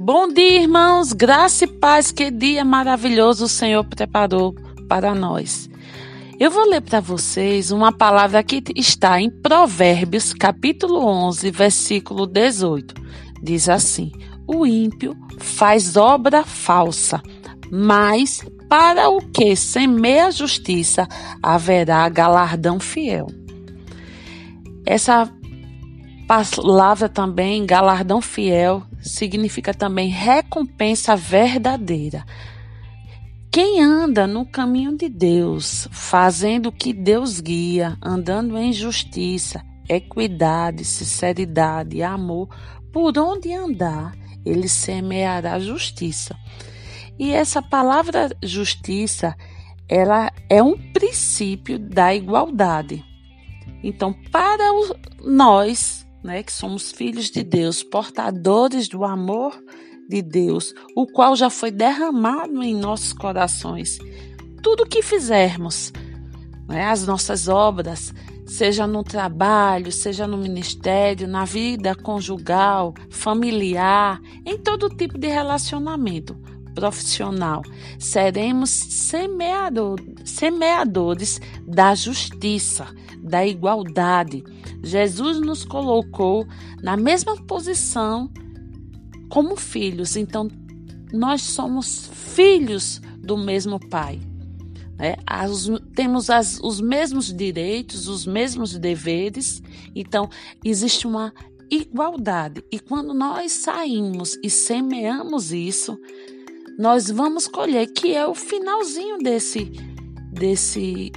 Bom dia, irmãos, graça e paz, que dia maravilhoso o Senhor preparou para nós. Eu vou ler para vocês uma palavra que está em Provérbios, capítulo 11, versículo 18. Diz assim: O ímpio faz obra falsa, mas para o que semeia justiça haverá galardão fiel. Essa palavra também, galardão fiel, significa também recompensa verdadeira. Quem anda no caminho de Deus, fazendo o que Deus guia, andando em justiça, equidade, sinceridade, amor, por onde andar, ele semeará justiça. E essa palavra justiça, ela é um princípio da igualdade. Então, para nós né, que somos filhos de Deus, portadores do amor de Deus, o qual já foi derramado em nossos corações. Tudo que fizermos, né, as nossas obras, seja no trabalho, seja no ministério, na vida conjugal, familiar, em todo tipo de relacionamento profissional, seremos semeador, semeadores da justiça, da igualdade. Jesus nos colocou na mesma posição como filhos, então nós somos filhos do mesmo Pai. Né? As, temos as, os mesmos direitos, os mesmos deveres, então existe uma igualdade. E quando nós saímos e semeamos isso, nós vamos colher, que é o finalzinho desse, desse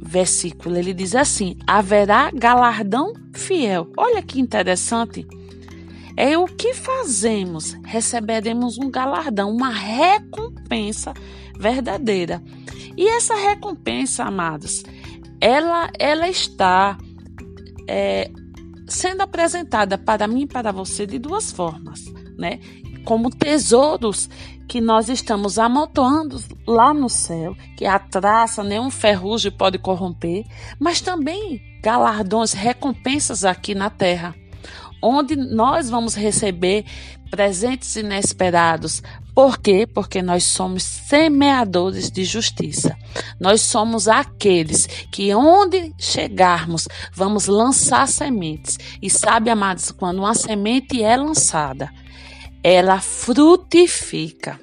versículo. Ele diz assim: haverá galardão fiel. Olha que interessante. É o que fazemos, receberemos um galardão, uma recompensa verdadeira. E essa recompensa, amados, ela, ela está é, sendo apresentada para mim e para você de duas formas, né? Como tesouros que nós estamos amontoando lá no céu, que a traça, nenhum ferrugem pode corromper, mas também galardões, recompensas aqui na terra, onde nós vamos receber presentes inesperados. Por quê? Porque nós somos semeadores de justiça. Nós somos aqueles que, onde chegarmos, vamos lançar sementes. E sabe, amados, quando uma semente é lançada, ela frutifica.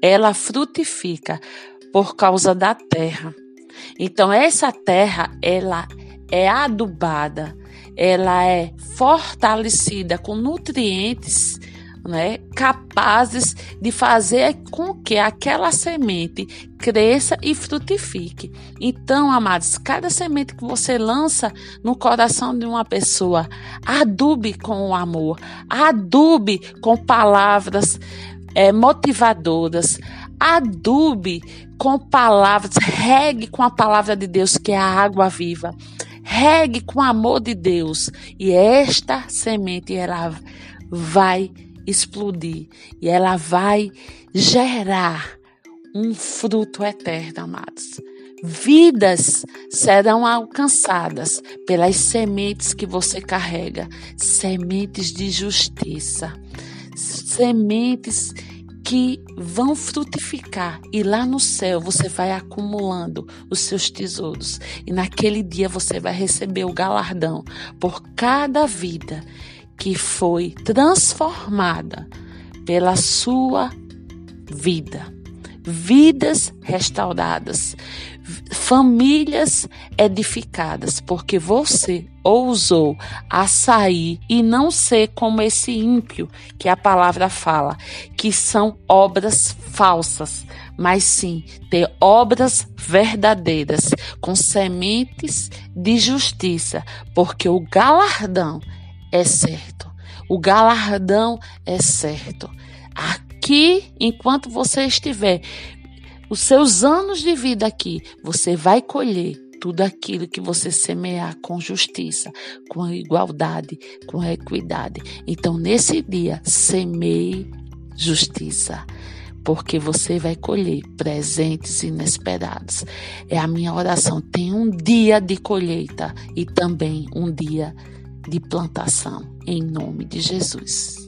Ela frutifica por causa da terra. Então essa terra, ela é adubada, ela é fortalecida com nutrientes né, capazes de fazer com que aquela semente cresça e frutifique. Então, amados, cada semente que você lança no coração de uma pessoa, adube com o amor, adube com palavras é, motivadoras, adube com palavras, regue com a palavra de Deus, que é a água viva. Regue com o amor de Deus. E esta semente, ela vai explodir e ela vai gerar um fruto eterno, amados. Vidas serão alcançadas pelas sementes que você carrega, sementes de justiça, sementes que vão frutificar e lá no céu você vai acumulando os seus tesouros e naquele dia você vai receber o galardão por cada vida que foi transformada pela sua vida. Vidas restauradas, famílias edificadas, porque você ousou a sair e não ser como esse ímpio que a palavra fala, que são obras falsas, mas sim ter obras verdadeiras, com sementes de justiça, porque o galardão é certo. O galardão é certo. Aqui, enquanto você estiver, os seus anos de vida aqui, você vai colher tudo aquilo que você semear com justiça, com igualdade, com equidade. Então, nesse dia, semeie justiça, porque você vai colher presentes inesperados. É a minha oração. Tem um dia de colheita e também um dia de plantação, em nome de Jesus.